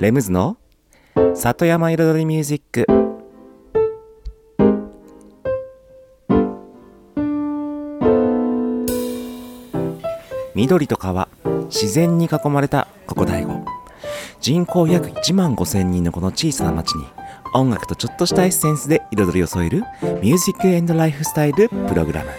レムズの里山彩りミュージック。緑と川自然に囲まれたここ大悟。人口約1万5千人のこの小さな町に音楽とちょっとしたエッセンスで彩りを添えるミュージックエンドライフスタイルプログラム。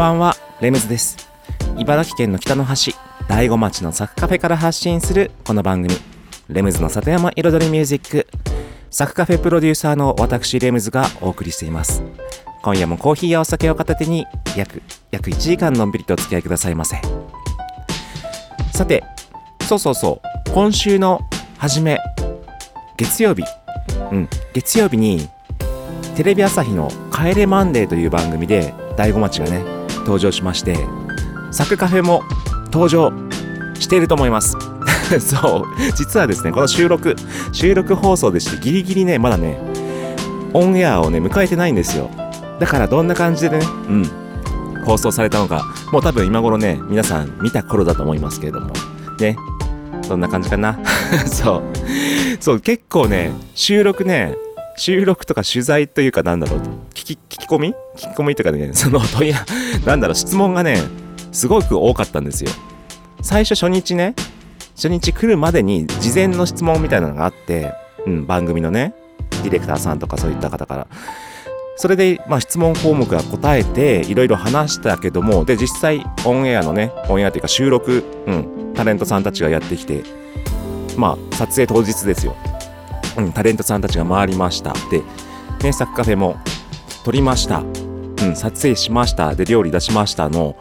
ばんは。レムズです。茨城県の北の端大子町のサクカフェから発信するこの番組。レムズの里山彩りミュージック。サクカフェプロデューサーの私レムズがお送りしています。今夜もコーヒーやお酒を片手に約約1時間のんびりとお付き合いくださいませ。さてそうそうそう。今週の初め月曜日。うん。月曜日にテレビ朝日の「帰れマンデー」という番組で大子町がね登場しましてサクカフェも登場していると思います。そう実はですねこの収録収録放送でしてギリギリねまだねオンエアをね迎えてないんですよ。だからどんな感じでねうん放送されたのかもう多分今頃ね皆さん見た頃だと思いますけれども。ねどんな感じかな。そう。そう結構ね収録ね収録とか取材というかなんだろう聞き聞き込み？聞き込みとかね その問いなんだろう質問がねすごく多かったんですよ。最初初日ね初日来るまでに事前の質問みたいなのがあって、うん、番組のねディレクターさんとかそういった方から。それで、まあ、質問項目が答えていろいろ話したけどもで実際オンエアのねオンエアというか収録、うん、タレントさんたちがやってきてまあ撮影当日ですよ。うん、タレントさんたちが回りました。で、ね、サクカフェも撮りました。うん、撮影しました。で、料理出しましたの、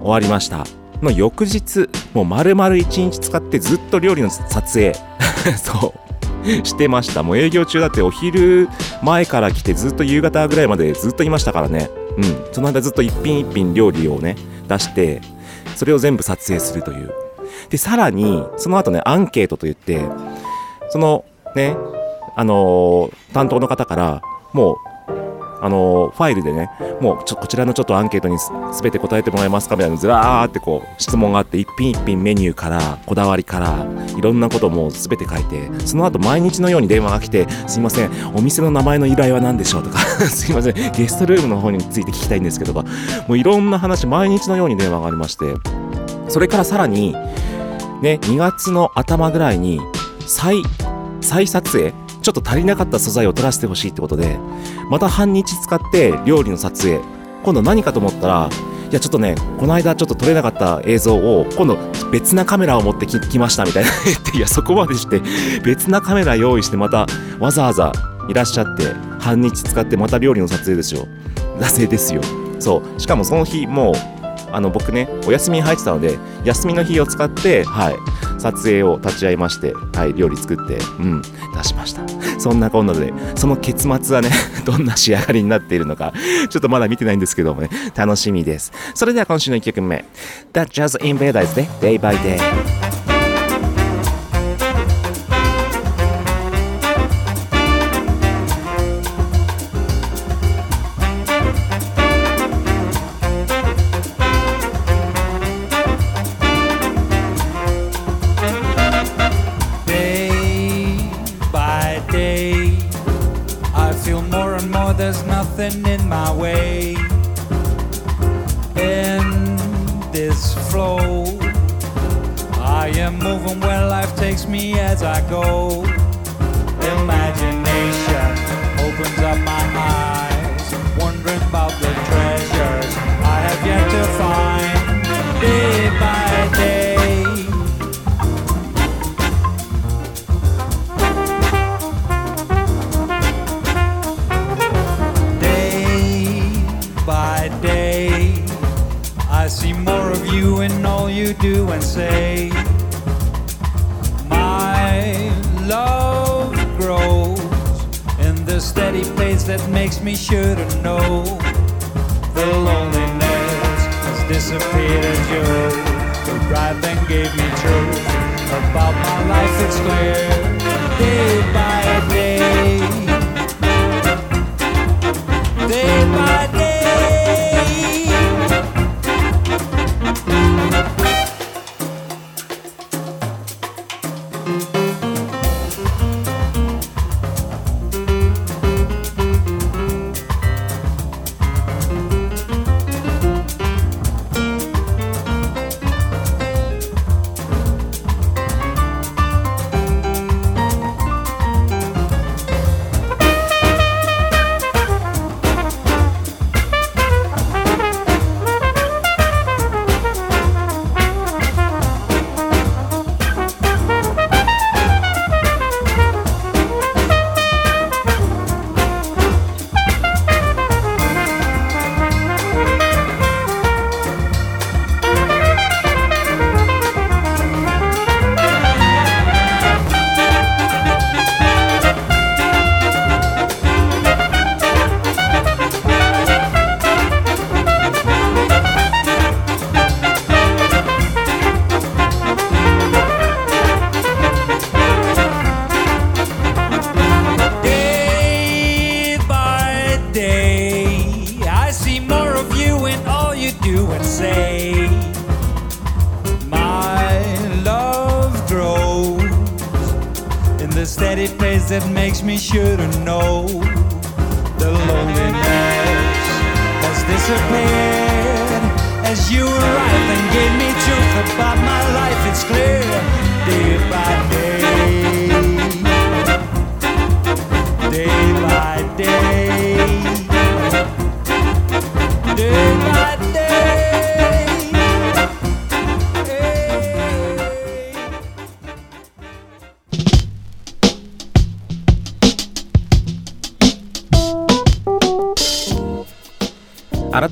終わりました。の翌日、もう丸々一日使ってずっと料理の撮影、そう、してました。もう営業中だってお昼前から来てずっと夕方ぐらいまでずっといましたからね。うん、その間ずっと一品一品料理をね、出して、それを全部撮影するという。で、さらに、その後ね、アンケートといって、そのね、あのー担当の方から、もう、あのーファイルでね、もうちょ、こちらのちょっとアンケートにすべて答えてもらえますか？みたいな、ずらーってこう、質問があって、一品一品メニューから、こだわりから、いろんなこともすべて書いて、その後毎日のように電話が来て、すいません、お店の名前の由来は何でしょう？とか、すいません、ゲストルームの方について聞きたいんですけど、もういろんな話、毎日のように電話がありまして、それからさらに、ね、2月の頭ぐらいに、再、再撮影ちょっと足りなかった素材を取らせてほしいってことで、また半日使って料理の撮影。今度何かと思ったら、いやちょっとね、この間ちょっと撮れなかった映像を、今度別なカメラを持ってきましたみたいな、いやそこまでして、別なカメラ用意してまたわざわざいらっしゃって、半日使ってまた料理の撮影ですよ。撮影ですよ。そう。しかもその日もう、あの僕ね、お休みに入ってたので、休みの日を使って、はい、撮影を立ち会いまして、はい、料理作って、うん、出しました。そんなこんなで、その結末はね、どんな仕上がりになっているのか、ちょっとまだ見てないんですけどもね、楽しみです。それでは今週の1曲目、The Jazz Invaders で Day by。Day me as I go. Disappeared you right then gave me truth about my life it's clear day disappeared as you arrived and gave me truth about my life. It's clear,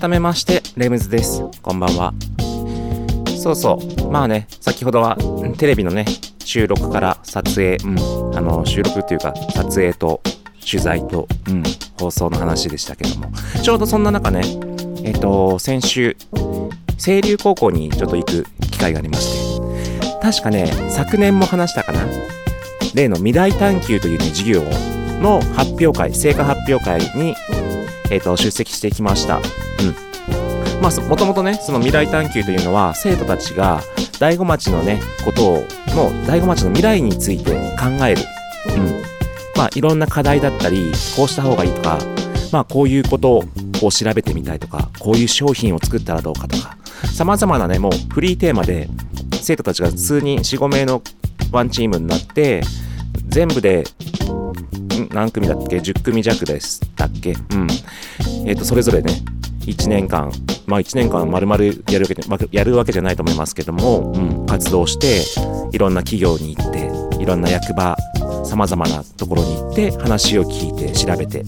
改めましてレムズです。こんばんは。そうそう。まあね先ほどはテレビのね収録から撮影、うん、あの収録っていうか撮影と取材と、うん、放送の話でしたけども。ちょうどそんな中ねえっ、と先週清流高校にちょっと行く機会がありまして。確かね昨年も話したかな。例の未来探求というね授業の発表会成果発表会に、えっと出席してきました。うん。まあそもともとねその未来探求というのは生徒たちが大子町のねことをの大子町の未来について考える。うん。まあいろんな課題だったりこうした方がいいとかまあこういうことを調べてみたいとかこういう商品を作ったらどうかとか様々なねもうフリーテーマで生徒たちが数人45名のワンチームになって全部で何組だっけ？10組弱ですだっけ？うん。えっ、とそれぞれね1年間まあ1年間丸々やるわけでまやるわけじゃないと思いますけども、うん、活動していろんな企業に行っていろんな役場さまざまなところに行って話を聞いて調べて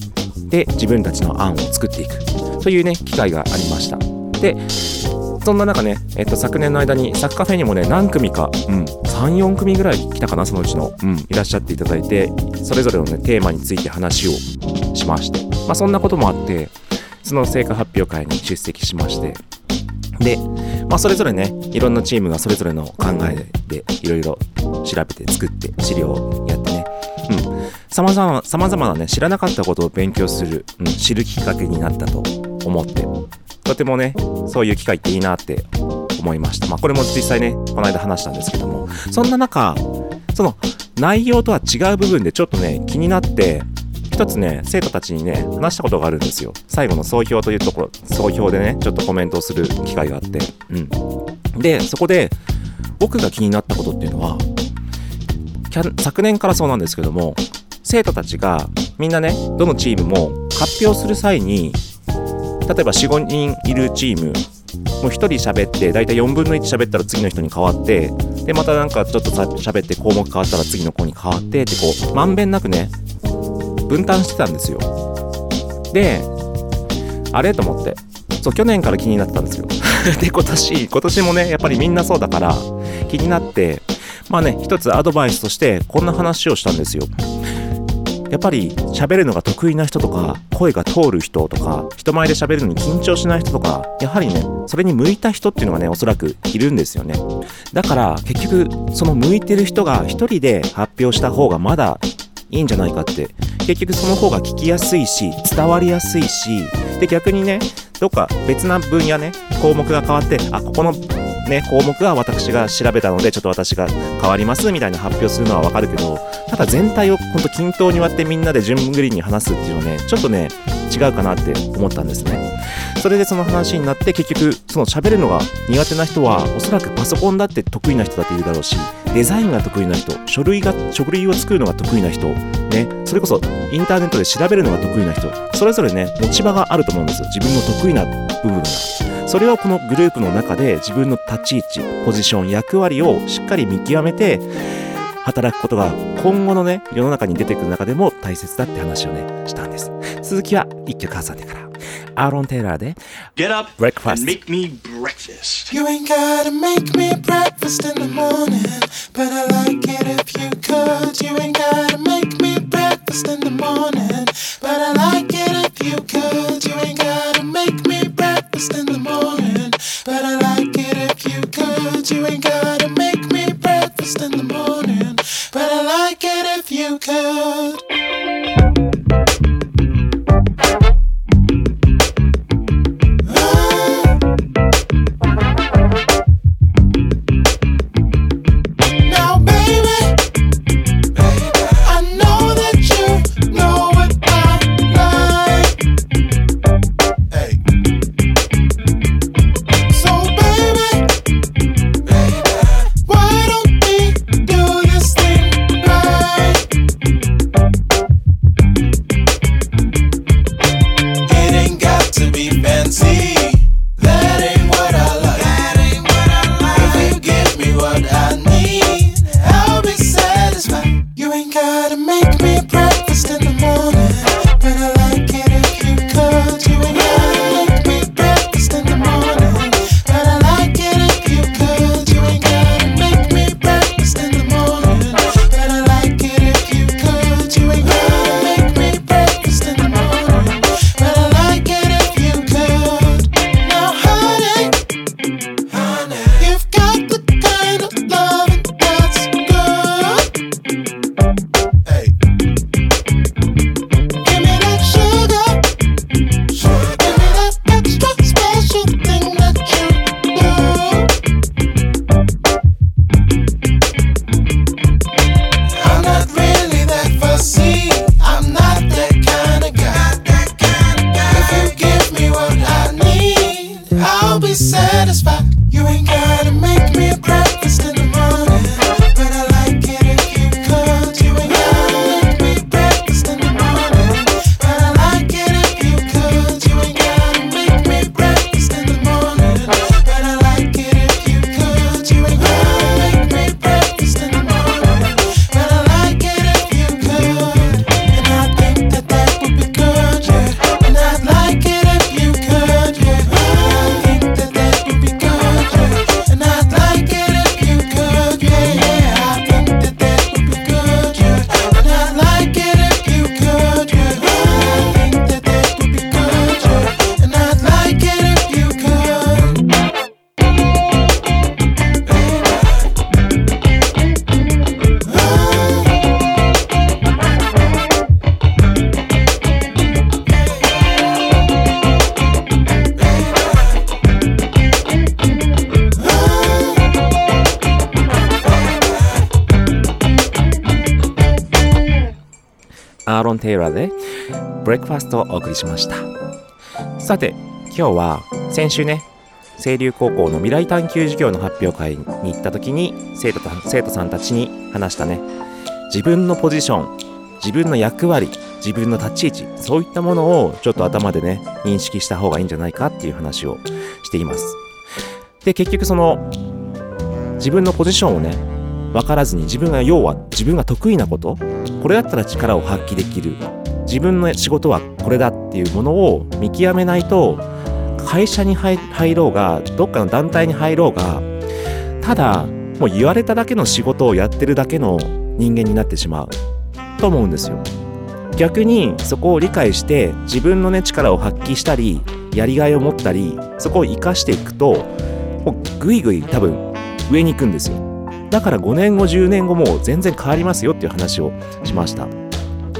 で自分たちの案を作っていく。というね機会がありました。でそんな中ね、えっと、昨年の間にサッカーフェにもね何組か、うん、34組ぐらい来たかなそのうちの、うん、いらっしゃっていただいてそれぞれのねテーマについて話をしまして、まあ、そんなこともあってその成果発表会に出席しまして。で、まあ、それぞれねいろんなチームがそれぞれの考えでいろいろ調べて作って資料をやってね。うん。さまざまさまざまなね知らなかったことを勉強する、うん、知るきっかけになったと思って。とてもねそういう機会っていいなって思いました。まあこれも実際ねこの間話したんですけども。そんな中その内容とは違う部分でちょっとね気になって一つね生徒たちにね話したことがあるんですよ。最後の総評というところ総評でねちょっとコメントをする機会があって。うん。でそこで僕が気になったことっていうのは昨年からそうなんですけども生徒たちがみんなねどのチームも発表する際に例えば45人いるチームもう1人喋って大体4分の1喋ったら次の人に変わってでまたなんかちょっと喋って項目変わったら次の子に変わってってこうまんべんなくね分担してたんですよ。であれと思って。そう去年から気になってたんですよ。で今年今年もねやっぱりみんなそうだから気になってまあね一つアドバイスとしてこんな話をしたんですよ。やっぱり喋るのが得意な人とか声が通る人とか人前で喋るのに緊張しない人とかやはりねそれに向いた人っていうのがねおそらくいるんですよね。だから結局その向いてる人が一人で発表した方がまだいいんじゃないかって。結局その方が聞きやすいし伝わりやすいし。で逆にねどっか別な分野ね項目が変わってあここのね、項目は私が調べたので、ちょっと私が変わりますみたいな発表するのはわかるけど、ただ全体をほんと均等に割ってみんなで順繰りに話すっていうのはね、ちょっとね、違うかなって思ったんですね。それでその話になって結局、その喋るのが苦手な人は、おそらくパソコンだって得意な人だっているだろうし、デザインが得意な人、書類が、書類を作るのが得意な人、ね、それこそインターネットで調べるのが得意な人、それぞれね、持ち場があると思うんですよ。自分の得意な部分が。それをこのグループの中で自分の立ち位置、ポジション、役割をしっかり見極めて働くことが今後のね、世の中に出てくる中でも大切だって話をね、したんです。続きは一曲挟んでから。アーロン・テイラーで Get up Breakfast. and make me breakfast. You ain't gotta make me breakfast in the morning, but I like it if you could. You ain't gotta make me breakfast in the morning, but I like it if you could. You ain't gotta make me in the morning, but I like it if you could. You ain't gotta make me breakfast in the morning, but I like it if you could. レックファスト」をお送りしました。さて今日は先週ね清流高校の未来探究授業の発表会に行った時に生徒た生徒さんたちに話したね。自分のポジション自分の役割自分の立ち位置そういったものをちょっと頭でね認識した方がいいんじゃないかっていう話をしています。で結局その自分のポジションをね分からずに自分が要は自分が得意なことこれだったら力を発揮できる自分の仕事はこれだっていうものを見極めないと会社に入ろうがどっかの団体に入ろうがただもう言われただけの仕事をやってるだけの人間になってしまうと思うんですよ。逆にそこを理解して自分のね力を発揮したりやりがいを持ったりそこを生かしていくともうぐいぐい多分上に行くんですよ。だから5年後10年後も全然変わりますよっていう話をしました。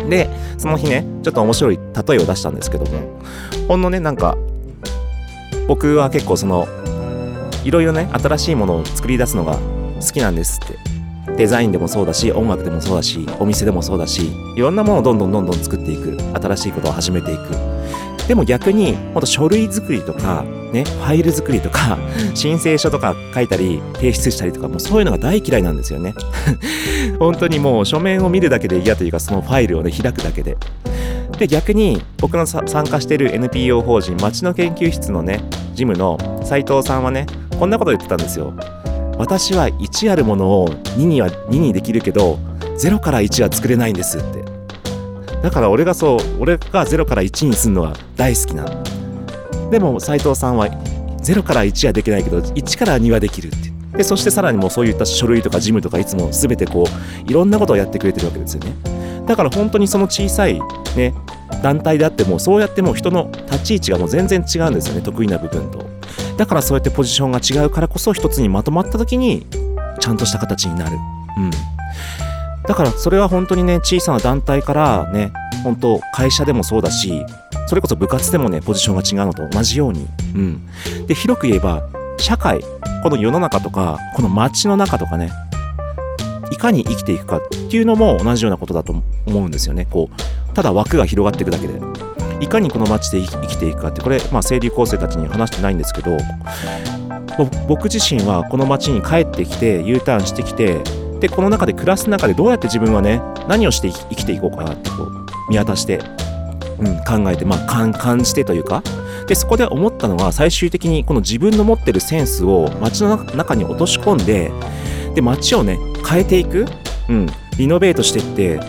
でその日ねちょっと面白い例えを出したんですけどもほんのねなんか僕は結構そのいろいろね新しいものを作り出すのが好きなんですって。デザインでもそうだし音楽でもそうだしお店でもそうだしいろんなものをどんどんどんどん作っていく。新しいことを始めていく。でも逆にほんと書類作りとかねファイル作りとか申請書とか書いたり提出したりとかもうそういうのが大嫌いなんですよね。本当にもう書面を見るだけで嫌というかそのファイルをね開くだけで。で逆に僕の参加している NPO 法人町の研究室のねジムの斉藤さんはねこんなこと言ってたんですよ。私は1あるものを2には2にできるけど0から1は作れないんですって。だから俺がそう俺が0から1にするのは大好きなでも斉藤さんは0から1はできないけど1から2はできるってでそしてさらにもうそういった書類とか事務とかいつも全てこういろんなことをやってくれてるわけですよね。だから本当にその小さいね団体であってもそうやってもう人の立ち位置がもう全然違うんですよね得意な部分と。だからそうやってポジションが違うからこそ一つにまとまった時にちゃんとした形になる。うん。だからそれは本当にね小さな団体からね本当会社でもそうだしそれこそ部活でもねポジションが違うのと同じように。うん。で広く言えば社会この世の中とかこの街の中とかねいかに生きていくかっていうのも同じようなことだと思うんですよね。こうただ枠が広がっていくだけで。いかにこの街で生きていくかってこれ、まあ、生理構成たちに話してないんですけど僕自身はこの街に帰ってきて U ターンしてきてでこの中で暮らす中でどうやって自分はね何をして生きていこうかなってこう見渡して、うん、考えて、まあ、感じてというか。でそこで思ったのは最終的にこの自分の持ってるセンスを街の中に落とし込んでで街をね変えていく、うん、リノベートしていって、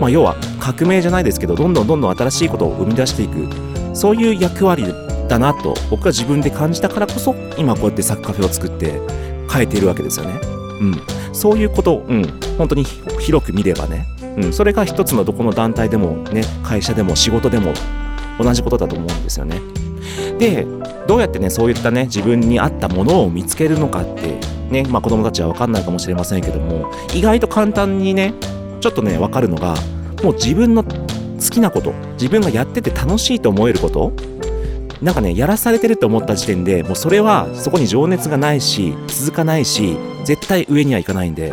まあ、要は革命じゃないですけどどんどんどんどん新しいことを生み出していく。そういう役割だなと僕は自分で感じたからこそ今こうやってサッカーフェを作って変えているわけですよね。うん、そういうこと、うん、本当に広く見ればね、うん、それが一つのどこの団体でもね会社でも仕事でも同じことだと思うんですよね。でどうやってねそういったね自分に合ったものを見つけるのかってねまあ子供たちは分かんないかもしれませんけども意外と簡単にねちょっとね分かるのがもう自分の好きなこと自分がやってて楽しいと思えることなんかねやらされてると思った時点でもうそれはそこに情熱がないし続かないし絶対上にはいかないんで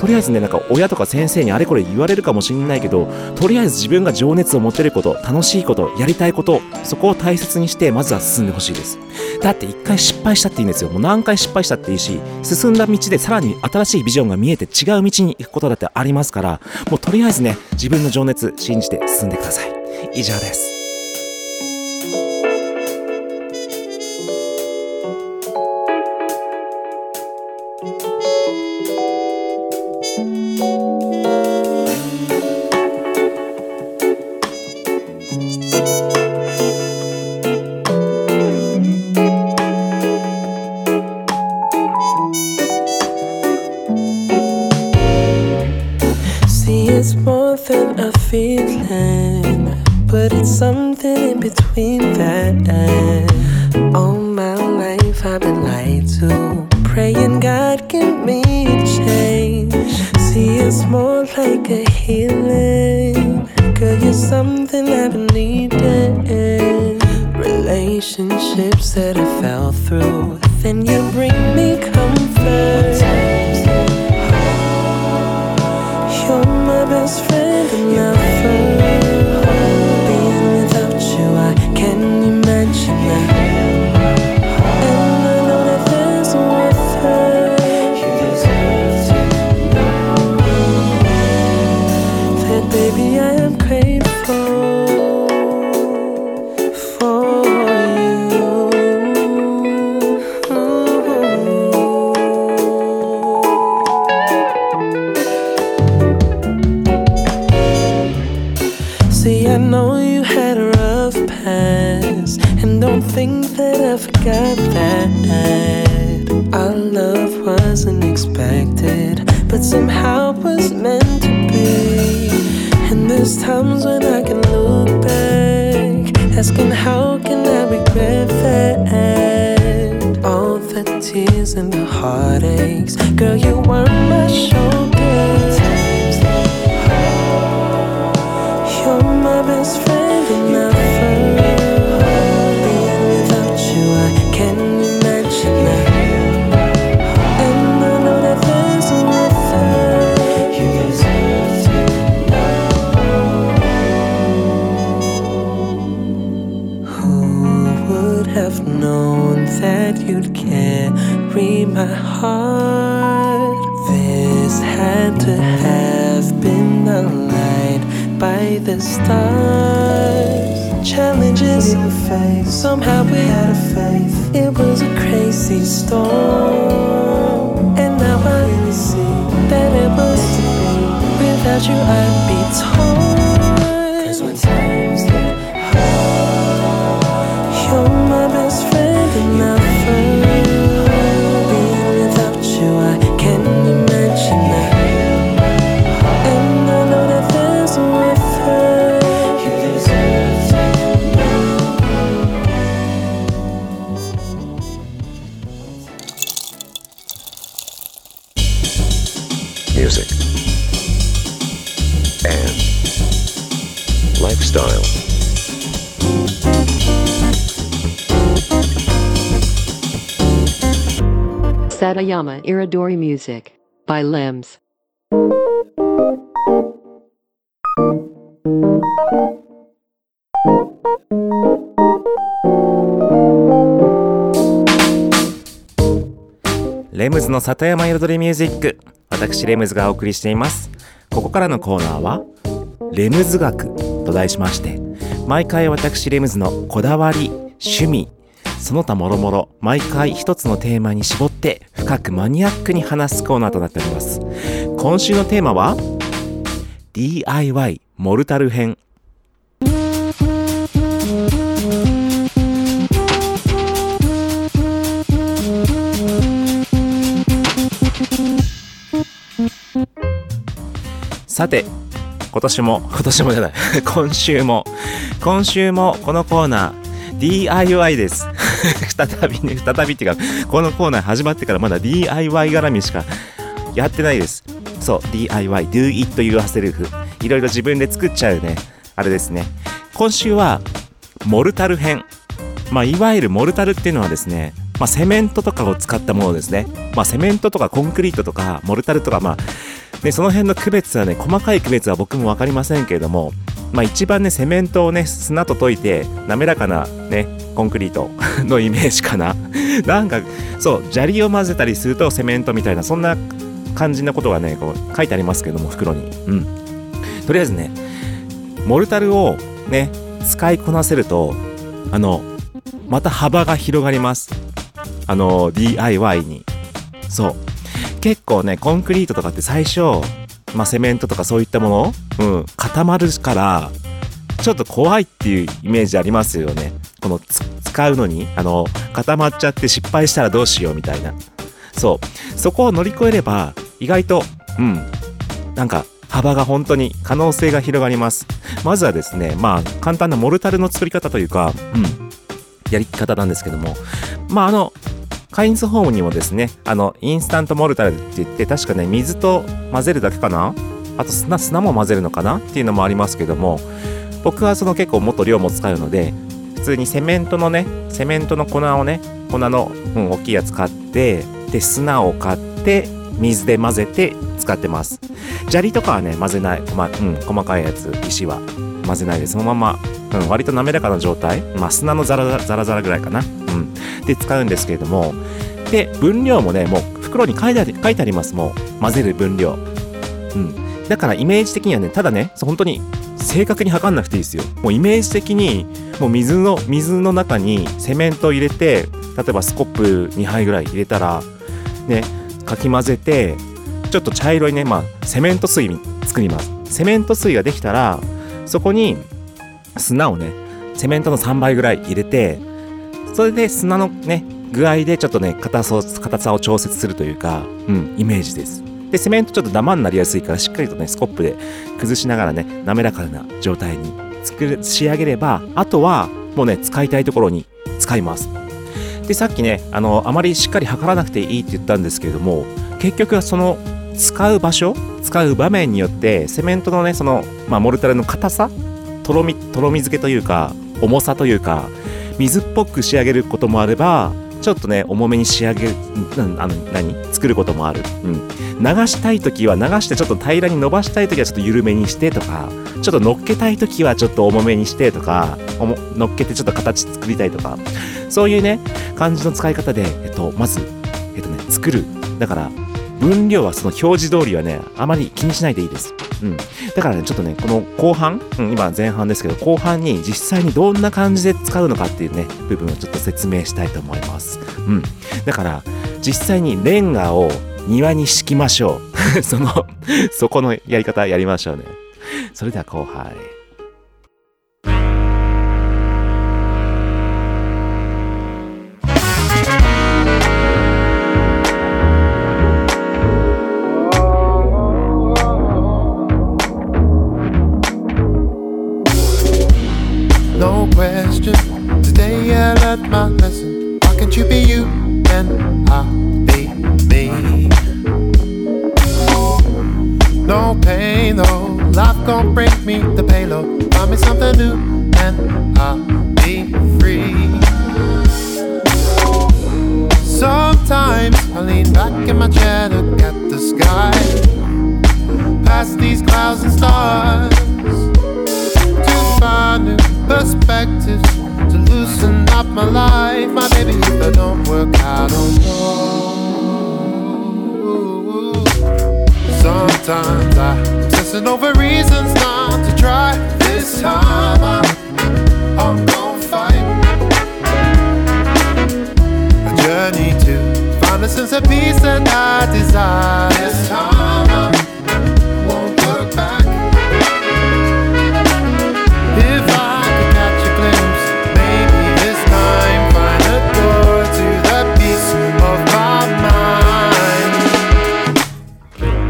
とりあえずねなんか親とか先生にあれこれ言われるかもしれないけどとりあえず自分が情熱を持てること楽しいことやりたいことそこを大切にしてまずは進んでほしいです。だって一回失敗したっていいんですよ。もう何回失敗したっていいし進んだ道でさらに新しいビジョンが見えて違う道に行くことだってありますからもうとりあえずね自分の情熱信じて進んでください。以上です。Have known that you'd carry my heart? This had to have been a light by the stars. Challenges the face, somehow we had a faith. It was a crazy storm, and now I really see that it was to be. Without you, I'd be torn. Satayama Iridori Music by Limbs. レムズの里山彩りミュージック私レムズがお送りしていますここからのコーナーはレムズ学と題しまして毎回私レムズのこだわり趣味その他もろもろ毎回一つのテーマに絞って深くマニアックに話すコーナーとなっております。今週のテーマは DIY モルタル編。さて今年も今年もじゃない。今週も。今週もこのコーナー DIY です。再びね再びっていうかこのコーナー始まってからまだ DIY 絡みしかやってないです。そう DIY Do It Yourself いろいろ自分で作っちゃうねあれですね。今週はモルタル編。まあいわゆるモルタルっていうのはですねまあセメントとかを使ったものですね。まあセメントとかコンクリートとかモルタルとかまあね、その辺の区別はね、細かい区別は僕も分かりませんけれども、まあ一番ね、セメントをね、砂と溶いて、滑らかなね、コンクリート のイメージかな。なんか、そう、砂利を混ぜたりするとセメントみたいな、そんな感じなことがね、こう書いてありますけども、袋に。うん。とりあえずね、モルタルをね、使いこなせると、あの、また幅が広がります。あの、DIY に。そう。結構ね、コンクリートとかって最初、まあ、セメントとかそういったもの、うん、固まるから、ちょっと怖いっていうイメージありますよね。この使うのに、あの、固まっちゃって失敗したらどうしようみたいな。そう。そこを乗り越えれば、意外と、うん、なんか、幅が本当に可能性が広がります。まずはですね、まあ、簡単なモルタルの作り方というか、うん、やり方なんですけども、まあ、あの、カインズホームにもですね、あの、インスタントモルタルって言って、確かね、水と混ぜるだけかな？あと砂、砂も混ぜるのかなっていうのもありますけども、僕はその結構もっと量も使うので、普通にセメントのね、セメントの粉をね、粉の、うん、大きいやつ買って、で、砂を買って、水で混ぜて使ってます。砂利とかはね、混ぜない。ま、うん、細かいやつ、石は混ぜないで、そのまま、うん、割と滑らかな状態。まあ、砂のザラザラザラぐらいかな。うん。で使うんですけれども、で、分量もね、もう袋に書いてあり書いてあります。もう、混ぜる分量。うん。だからイメージ的にはね、ただね、本当に正確に測んなくていいですよ。もうイメージ的に、もう水の、水の中にセメントを入れて、例えばスコップ2杯ぐらい入れたら、ね、かき混ぜて、ちょっと茶色いね、まあ、セメント水作ります。セメント水ができたら、そこに砂をね、セメントの3倍ぐらい入れて、それで砂のね、具合でちょっとね硬さを硬さを調節するというか、うん、イメージです。でセメントちょっとダマになりやすいからしっかりとねスコップで崩しながらね滑らかな状態に作る仕上げればあとはもうね使いたいところに使います。でさっきねあのあまりしっかり測らなくていいって言ったんですけれども結局はその使う場所使う場面によってセメントのねその、まあ、モルタルの硬さとろみとろみ付けというか重さというか水っぽく仕上げることもあればちょっとね重めに仕上げるなあの何作ることもある、うん、流したい時は流してちょっと平らに伸ばしたい時はちょっと緩めにしてとかちょっと乗っけたい時はちょっと重めにしてとかおも乗っけてちょっと形作りたいとかそういうね感じの使い方で、えっと、まず、えっとね、作る。だから分量はその表示通りはねあまり気にしないでいいです。うん、だからねちょっとねこの後半、うん、今前半ですけど後半に実際にどんな感じで使うのかっていうね部分をちょっと説明したいと思います、うん、だから実際にレンガを庭に敷きましょう。そのそこのやり方やりましょうね。それでは後半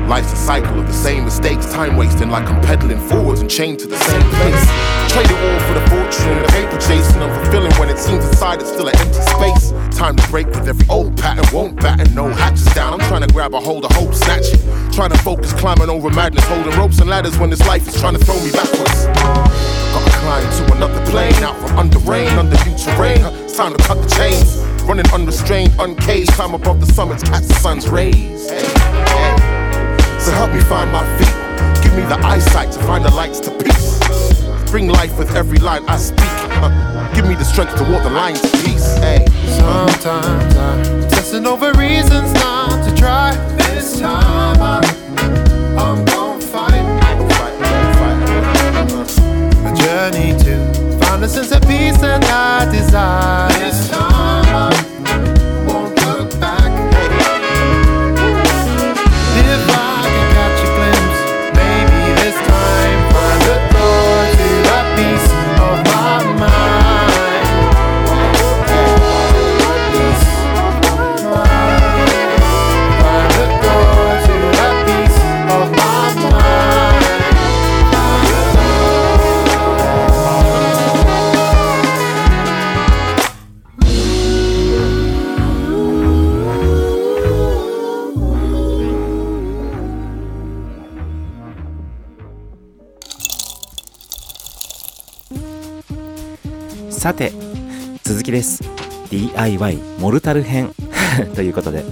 Life's a cycle of the same mistakes, time wasting like I'm pedaling forwards and chained to the same place. Trade it all for the fortune, the paper chasing, unfulfilling when it seems inside it's still an empty space. Time to break with every old pattern, won't batten, no hatches down. I'm trying to grab a hold of hope, snatch it. Trying to focus, climbing over madness, holding ropes and ladders when this life is trying to throw me backwards. Gotta climb to another plane, out from under rain, under new terrain. It's time to cut the chains. Running unrestrained, uncaged, climb above the summits, catch the sun's rays. Hey, So help me find my feet. Give me the eyesight to find the lights to peace. Bring life with every line I speak. Uh, give me the strength to walk the line to peace. Hey. Sometimes I'm obsessing over reasons not to try. This time I'm, I'm gonna fight a journey to find a sense of peace that I desire. さて続きです。DIY モルタル編。ということで。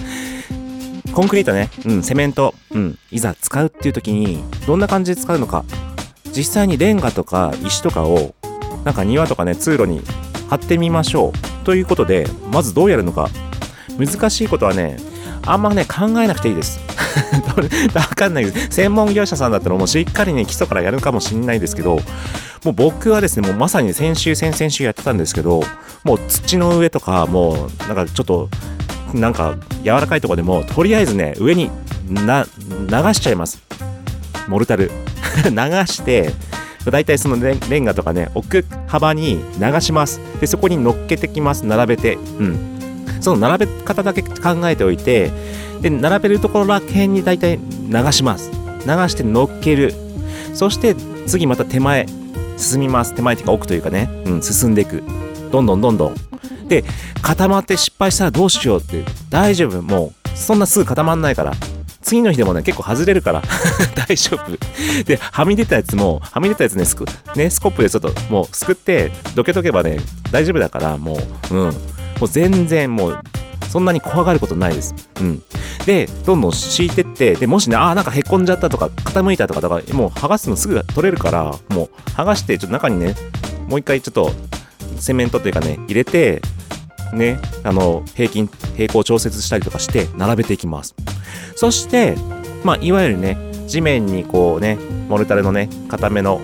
コンクリートね、うん、セメント、うん、いざ使うっていう時にどんな感じで使うのか。実際にレンガとか石とかをなんか庭とかね通路に貼ってみましょう。ということでまずどうやるのか。難しいことはねあんまね考えなくていいです。わかんないです。専門業者さんだったらもうしっかりね基礎からやるかもしんないですけどもう僕はですねもうまさに先週先々週やってたんですけどもう土の上とかもうなんかちょっとなんか柔らかいとこでもとりあえずね上にな流しちゃいます。モルタル。流してだいたいそのレンガとかね置く幅に流します。でそこに乗っけてきます。並べて。うん。その並べ方だけ考えておいてで並べるところら辺に大体流します。流して乗っける。そして次また手前進みます。手前っていうか奥というかね、うん、進んでいく。どんどんどんどん。で固まって失敗したらどうしようって大丈夫。もうそんなすぐ固まんないから。次の日でもね結構外れるから。大丈夫。ではみ出たやつもはみ出たやつねスクねスコップでちょっともうすくってどけとけばね大丈夫だからもう。うん。もう全然もうそんなに怖がることないです。うん。で、どんどん敷いてって、で、もしね、ああ、なんかへこんじゃったとか、傾いたとか、だから、もう剥がすのすぐ取れるから、もう剥がして、ちょっと中にね、もう一回ちょっと、セメントというかね、入れて、ね、あの、平均、平行調節したりとかして、並べていきます。そして、まあ、いわゆるね、地面にこうね、モルタルのね、固めの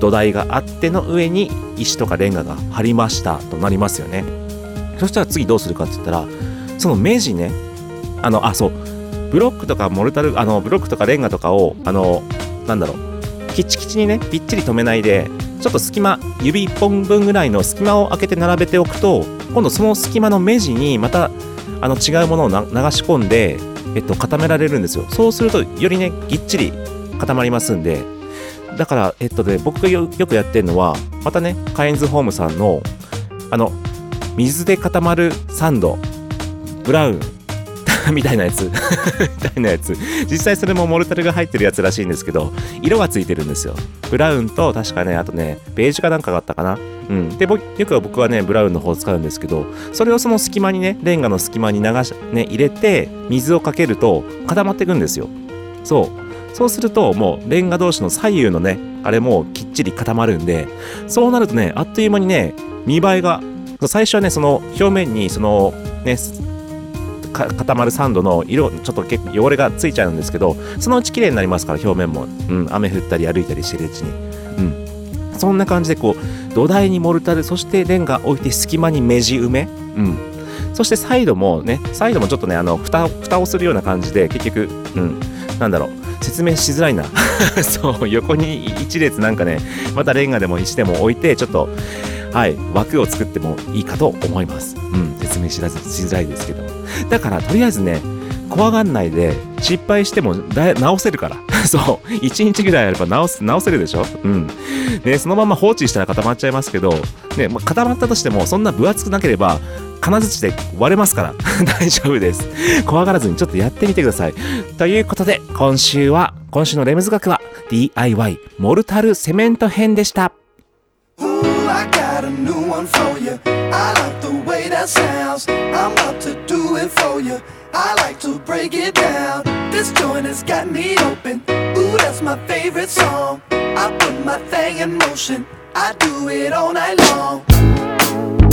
土台があっての上に石とかレンガが張りましたとなりますよね。そしたら次どうするかって言ったら、その目地ね、あの、あ、そう、ブロックとかモルタル、あの、ブロックとかレンガとかを、あの、なんだろう、キッチキチにね、ぴっちり止めないで、ちょっと隙間、指1本分ぐらいの隙間を開けて並べておくと、今度その隙間の目地にまた、あの、違うものを流し込んで、えっと、固められるんですよ。そうすると、よりね、ぎっちり固まりますんで、だから、えっとね、僕がよよくやってるのは、またね、カインズホームさんの、あの、水で固まるサンド、ブラウン、みたいなやつ。みたいなやつ。実際それもモルタルが入ってるやつらしいんですけど、色がついてるんですよ。ブラウンと、確かね、あとね、ベージュかなんかがあったかな。うん。で、よく僕はね、ブラウンの方を使うんですけど、それをその隙間にね、レンガの隙間に流し、ね、入れて、水をかけると固まっていくんですよ。そう。そうすると、もうレンガ同士の左右のね、あれもきっちり固まるんで、そうなるとね、あっという間にね、見栄えが、最初はね、その表面に、その、ね、固まるサンドの色、ちょっと結構汚れがついちゃうんですけど、そのうち綺麗になりますから、表面も。うん、雨降ったり歩いたりしてるうちに。うん。そんな感じで、こう、土台にモルタル、そしてレンガ置いて隙間に目地埋め。うん。そしてサイドもね、サイドもちょっとね、あの、蓋を、蓋をするような感じで、結局、うん、なんだろう、説明しづらいな。そう、横に一列なんかね、またレンガでも石でも置いて、ちょっと、はい、枠を作ってもいいかと思います。うん、説明しづらいですけど。だから、とりあえずね、怖がんないで、失敗してもだ直せるから。そう。1日ぐらいあれば直す、直せるでしょ？うん。ね、そのまま放置したら固まっちゃいますけど、ね、まあ固まったとしても、そんな分厚くなければ、金槌で割れますから 大丈夫です。怖がらずにちょっとやってみてください。ということで、今週は、今週のレムズ学は DIY モルタルセメント編でした。I like the way that sounds. I'm about to do it for you. I like to break it down. This joint has got me open. Ooh, that's my favorite song. I put my thing in motion. I do it all night long.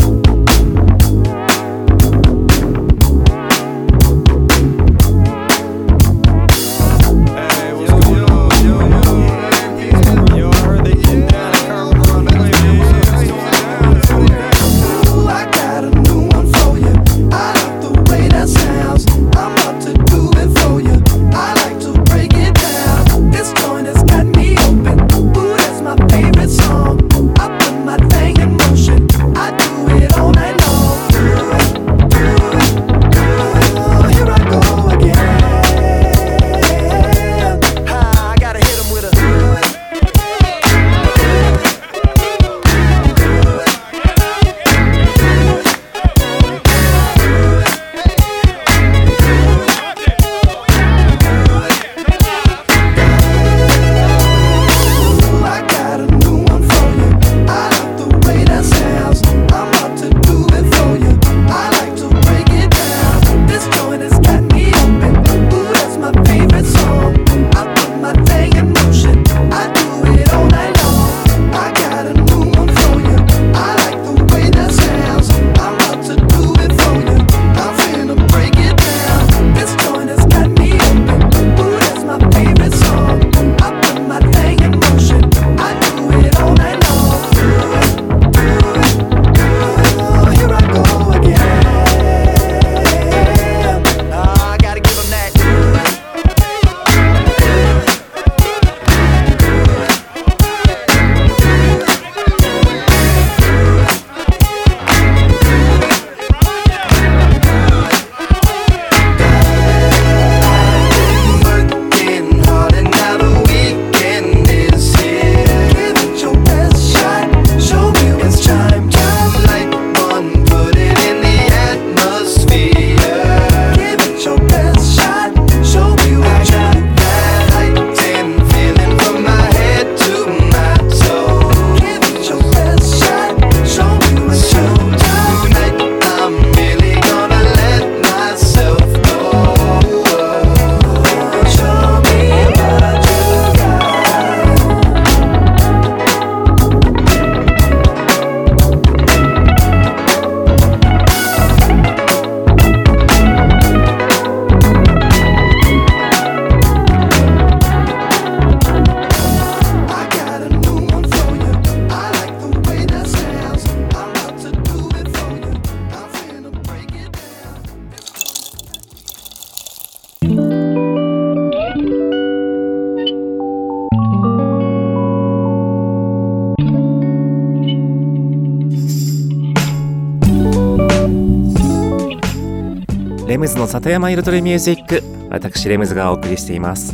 レムズの里山彩りミュージック。私レムズがお送りしています。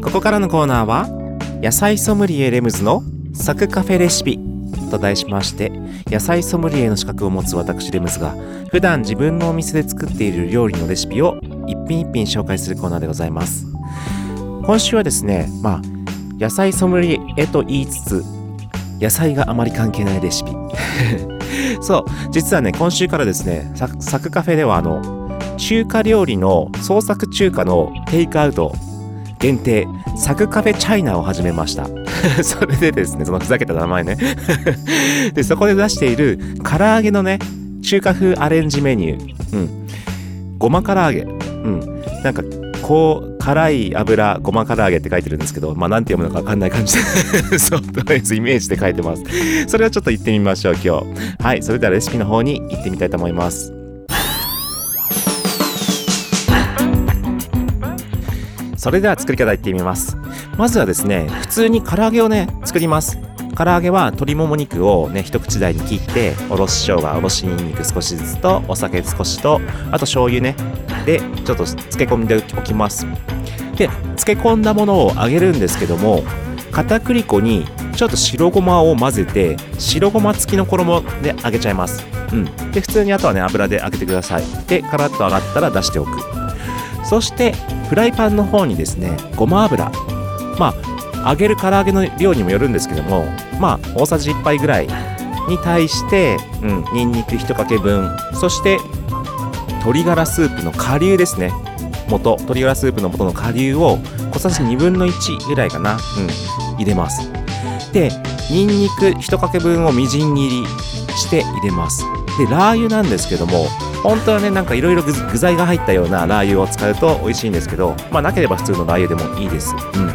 ここからのコーナーは野菜ソムリエレムズのサクカフェレシピ。と題しまして野菜ソムリエの資格を持つ私レムズが普段自分のお店で作っている料理のレシピを一品一品紹介するコーナーでございます。今週はですねまあ野菜ソムリエと言いつつ野菜があまり関係ないレシピ。そう実はね今週からですねササクカフェではあの中華料理の創作中華のテイクアウト限定サクカフェチャイナを始めました。それでですねそのふざけた名前ね。でそこで出している唐揚げのね中華風アレンジメニュー。うん。ごま唐揚げ。うん。なんかこう辛い油ごま唐揚げって書いてるんですけどまあなんて読むのか分かんない感じで。そうとりあえずイメージで書いてます。それをちょっと言ってみましょう今日。はいそれではレシピの方に行ってみたいと思います。それでは作り方いってみます。まずはですね普通に唐揚げをね作ります。唐揚げは鶏もも肉をね一口大に切っておろし生姜おろしにんにく少しずつとお酒少しとあと醤油ねでちょっと漬け込んでおきます。で漬け込んだものを揚げるんですけども片栗粉にちょっと白ごまを混ぜて白ごま付きの衣で揚げちゃいます。うん。で普通にあとはね油で揚げてください。でカラッと揚がったら出しておく。そしてフライパンの方にですねごま油。まあ揚げる唐揚げの量にもよるんですけどもまあ大さじ1杯ぐらいに対して、うん、ニンニク1かけ分。そして鶏ガラスープの顆粒ですね。元鶏ガラスープの元の顆粒を小さじ2分の1ぐらいかな、うん、入れます。でニンニク1かけ分をみじん切りして入れます。でラー油なんですけども本当はねなんかいろいろ具材が入ったようなラー油を使うと美味しいんですけどまあなければ普通のラー油でもいいです。うん。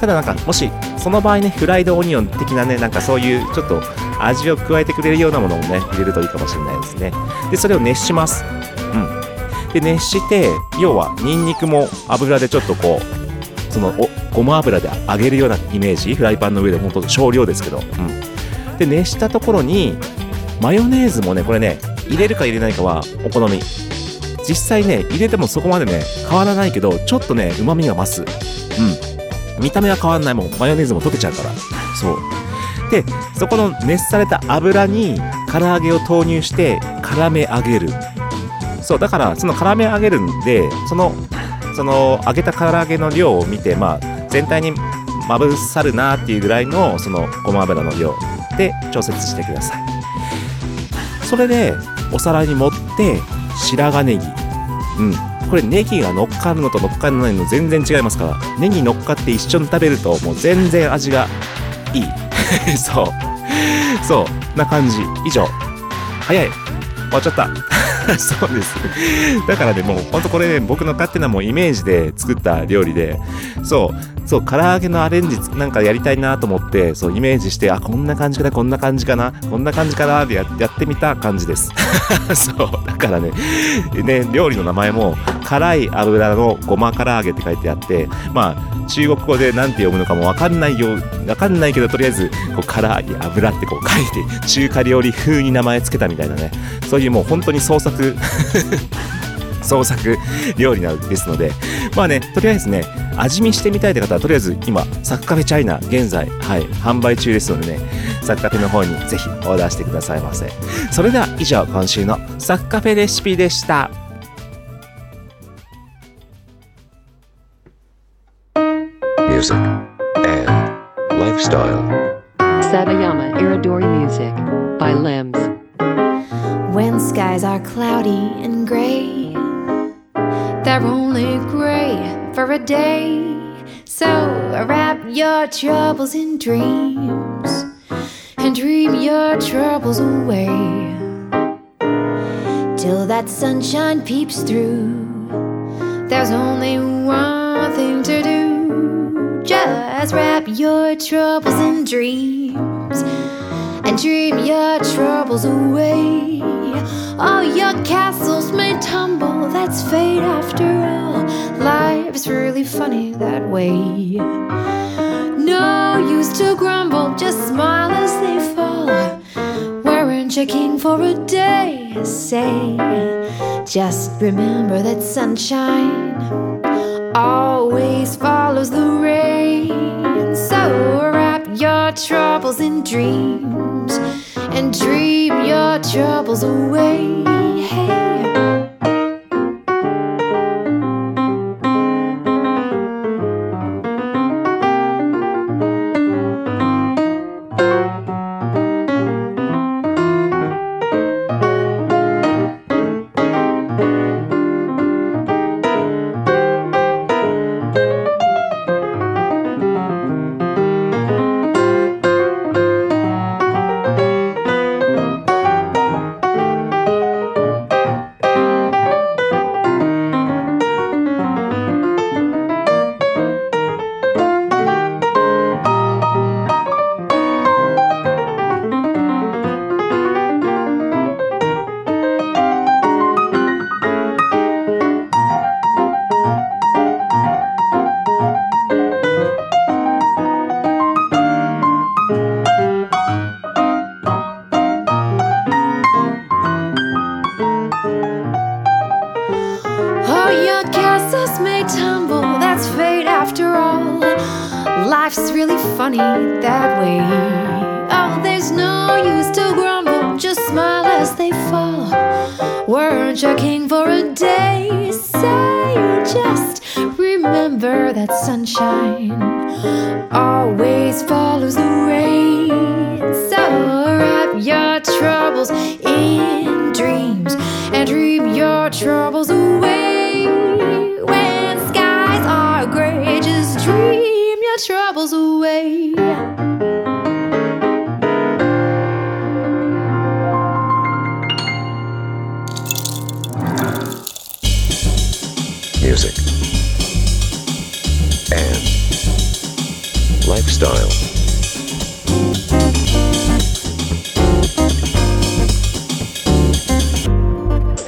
ただなんかもしその場合ねフライドオニオン的なねなんかそういうちょっと味を加えてくれるようなものもね入れるといいかもしれないですね。でそれを熱します。うん。で熱して要はニンニクも油でちょっとこうそのおごま油で揚げるようなイメージ？フライパンの上で本当少量ですけど、うん、で熱したところにマヨネーズもねこれね入れるか入れないかはお好み。実際ね入れてもそこまでね変わらないけどちょっとねうまみが増す。うん。見た目は変わんないもん。マヨネーズも溶けちゃうから。そう。でそこの熱された油に唐揚げを投入して絡め上げる。そうだからその絡め上げるんでそのその揚げた唐揚げの量を見てまあ全体にまぶさるなっていうぐらいのそのごま油の量で調節してください。それでお皿に盛って白髪ネギ。うん。これネギが乗っかるのと乗っからないの全然違いますから。ネギ乗っかって一緒に食べるともう全然味がいい。そう。そう。な感じ。以上。早い。終わっちゃった。そうです。だからねもうほんとこれね僕の勝手なもうイメージで作った料理で。そう。そう唐揚げのアレンジなんかやりたいなと思ってそうイメージしてあこんな感じかなこんな感じかなこんな感じかなってやってみた感じです。そうだからねね料理の名前も辛い油のごま唐揚げって書いてあってまあ中国語で何て読むのかもわかんないよわかんないけどとりあえずこう辛い油ってこう書いて中華料理風に名前つけたみたいなね。そういうもう本当に創作。創作料理なんですのでまあねとりあえずね味見してみたいって方はとりあえず今サッカフェチャイナ現在はい販売中ですのでねサッカフェの方にぜひオーダーしてくださいませそれでは以上今週のサッカフェレシピでした music, and lifestyle. Satayama Iridori Music by Limbs. When skies are cloudy and gray, they're only gray for a day. So wrap your troubles in dreams and dream your troubles away till that sunshine peeps through. There's only one thing to do. Just wrap your troubles in dreams and dream your troubles away. All your castles may tumble, that's fate after all. Life's really funny that way. No use to grumble, just smile as they fall. Wearing your king for a day, say. Just remember that sunshine always follows the rain. Troubles in dreams and dream your troubles away.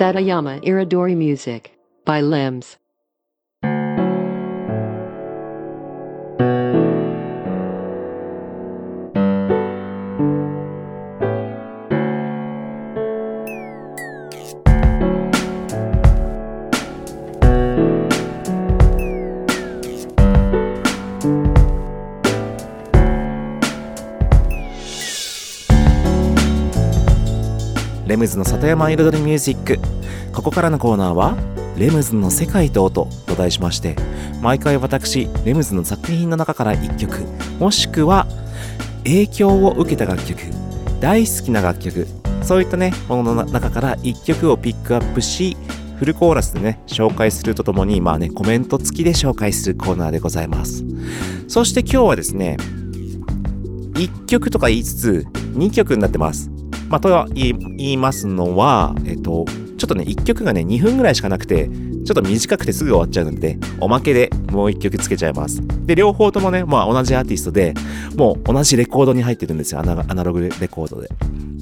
Satayama Iridori Music by Limbs. の里山彩りミュージック。ここからのコーナーは「レムズの世界と音」と題しまして毎回私レムズの作品の中から1曲もしくは影響を受けた楽曲大好きな楽曲そういったねものの中から1曲をピックアップしフルコーラスでね紹介するとともにまあねコメント付きで紹介するコーナーでございます。そして今日はですね1曲とか言いつつ2曲になってます。まあ、とは言いますのは、えっと、ちょっとね、1曲がね、2分ぐらいしかなくて、ちょっと短くてすぐ終わっちゃうので、おまけでもう1曲つけちゃいます。で、両方ともね、まあ同じアーティストで、もう同じレコードに入ってるんですよ、アナアナログレコードで。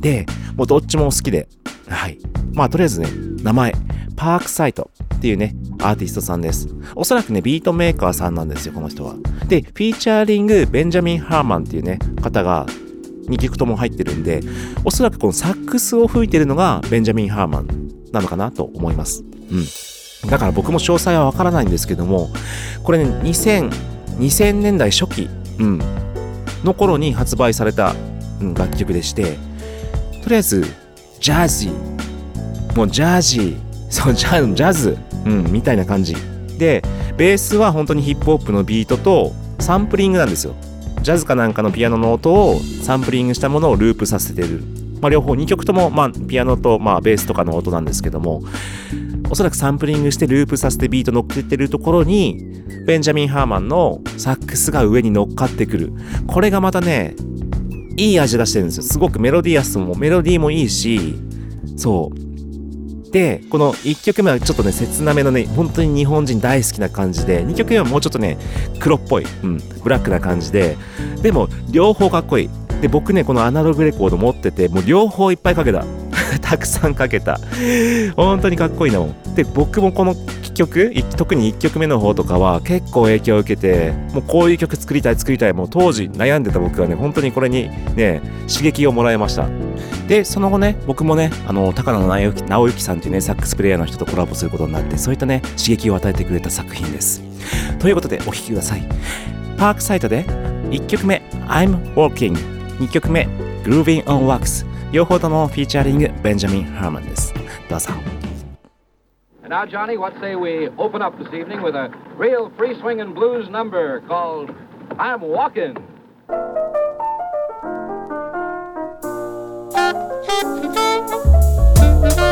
で、もうどっちも好きで、はい。まあとりあえずね、名前、パークサイトっていうね、アーティストさんです。おそらくね、ビートメーカーさんなんですよ、この人は。で、フィーチャーリング、ベンジャミン・ハーマンっていうね、方が2曲とも入ってるんで、おそらくこのサックスを吹いてるのがベンジャミン・ハーマンなのかなと思います。うん。だから僕も詳細はわからないんですけども、これね、2000、2000年代初期、うん、の頃に発売された、うん、楽曲でして、とりあえず、ジャズもうジャージー、そう、ジャジャズ、うん、みたいな感じ。で、ベースは本当にヒップホップのビートとサンプリングなんですよ。ジャズかなんかのピアノの音をサンプリングしたものをループさせてる。まあ、両方2曲とも、まあ、ピアノと、まあ、ベースとかの音なんですけども、おそらくサンプリングしてループさせてビート乗っけてるところに、ベンジャミン・ハーマンのサックスが上に乗っかってくる。これがまたね、いい味出してるんですよ。すごくメロディアスも、メロディーもいいし、そう。で、この1曲目はちょっとね、切なめのね、本当に日本人大好きな感じで、2曲目はもうちょっとね、黒っぽい、うん、ブラックな感じで、でも、両方かっこいい。で、僕ね、このアナログレコード持ってて、もう両方いっぱいかけた。たくさんかけた。本当にかっこいいなもん。で、僕もこの曲特に1曲目の方とかは結構影響を受けてもうこういう曲作りたい作りたいもう当時悩んでた僕はね本当にこれにね刺激をもらいました。でその後ね僕もねあの高野直之さんっていうねサックスプレイヤーの人とコラボすることになってそういったね刺激を与えてくれた作品です。ということでお聴きください。パークサイトで1曲目 I'm Walking 2曲目 Grooving on Wax 両方ともフィーチャリングベンジャミン・ハーマンです。どうぞ。And now, Johnny, what say we open up this evening with a real free swinging blues number called I'm Walking?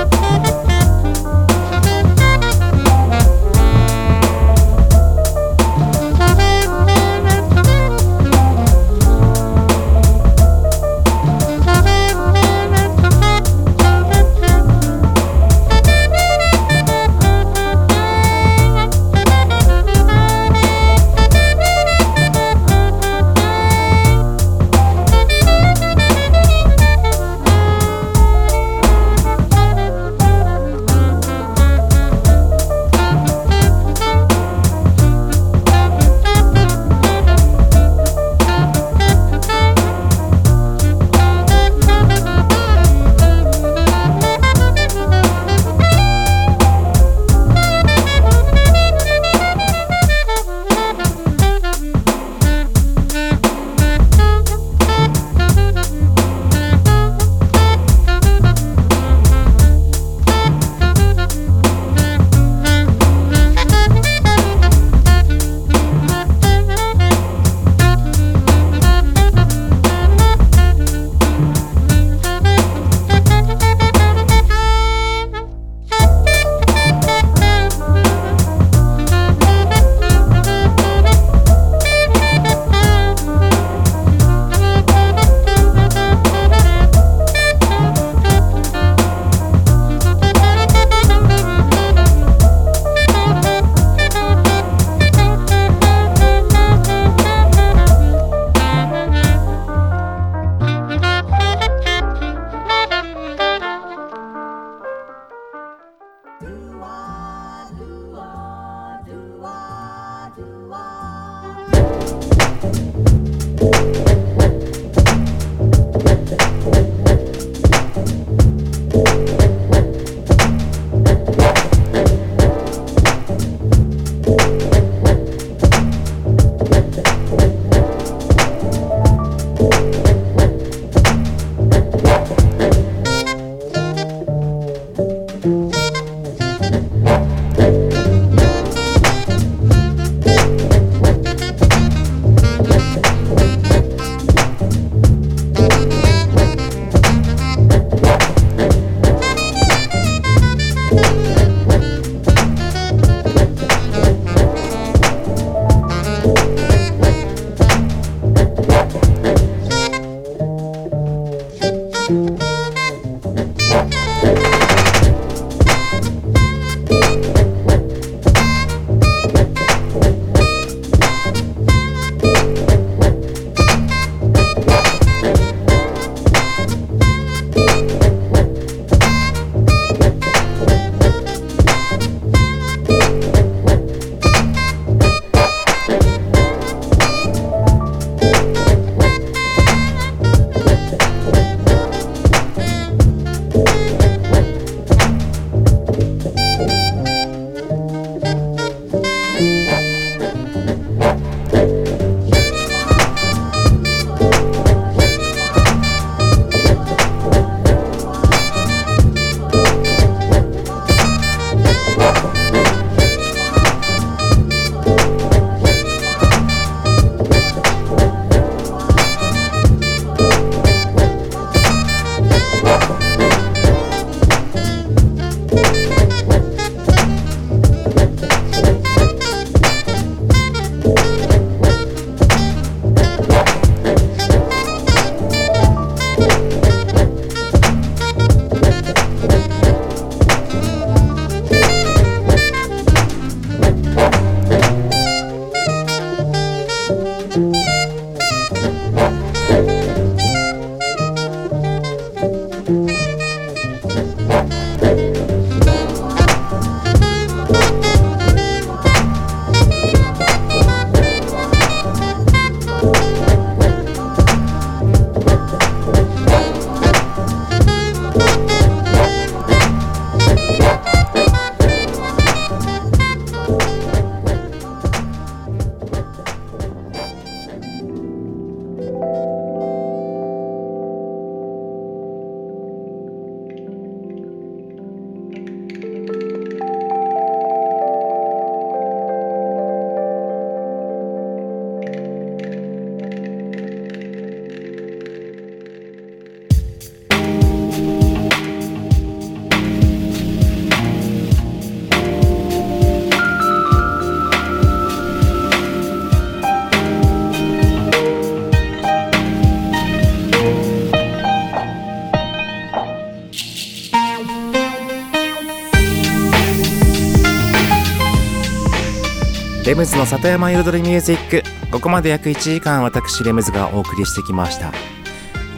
レムズの里山彩りミュージック。ここまで約1時間私レムズがお送りしてきました。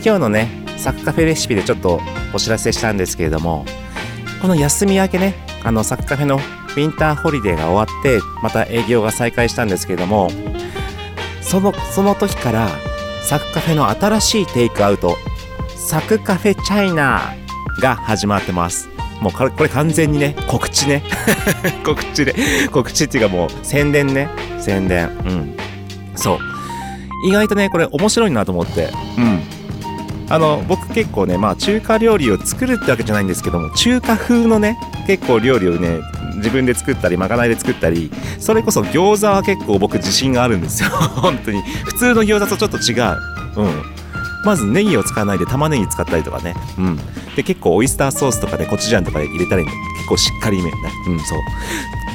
今日のねサクカフェレシピでちょっとお知らせしたんですけれどもこの休み明けねあのサクカフェのウィンターホリデーが終わってまた営業が再開したんですけれどもそのその時からサクカフェの新しいテイクアウトサクカフェチャイナが始まってます。もうこれこれ完全にね告知ね。告知で告知っていうかもう宣伝ね。宣伝。うん。そう。意外とねこれ面白いなと思って。うん。あの僕結構ねまあ中華料理を作るってわけじゃないんですけども中華風のね結構料理をね自分で作ったりまかないで作ったりそれこそ餃子は結構僕自信があるんですよ。本当に。普通の餃子とちょっと違う。うんまずネギを使わないで玉ねぎ使ったりとかね。うん。で結構オイスターソースとかでコチュジャンとか入れたり結構しっかりめねうんそう。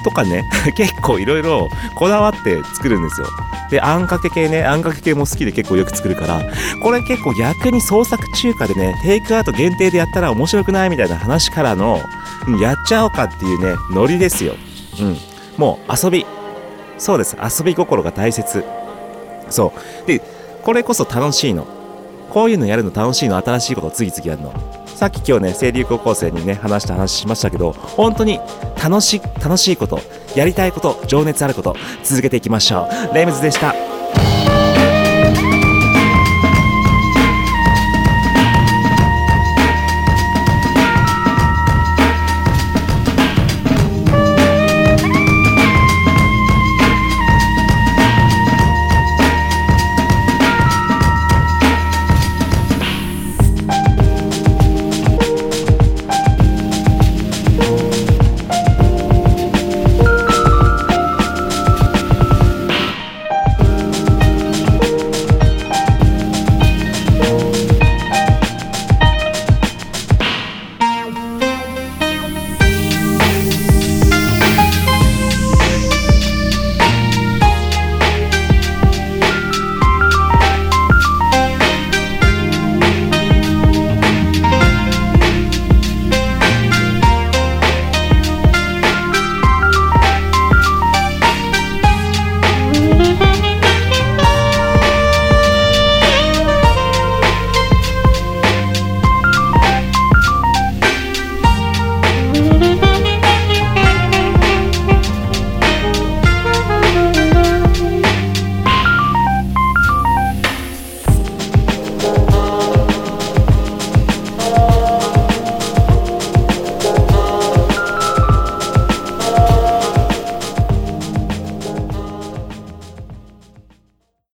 とかね 結構いろいろこだわって作るんですよ。であんかけ系ねあんかけ系も好きで結構よく作るからこれ結構逆に創作中華でねテイクアウト限定でやったら面白くないみたいな話からのうんやっちゃおうかっていうねノリですよ。うん。もう遊び。そうです。遊び心が大切。そう。でこれこそ楽しいの。こういうのやるの楽しいの新しいことを次々やるの。さっき今日ね清流高校生にね話した話しましたけど本当に楽しい楽しいことやりたいこと情熱あること続けていきましょう。レイムズでした。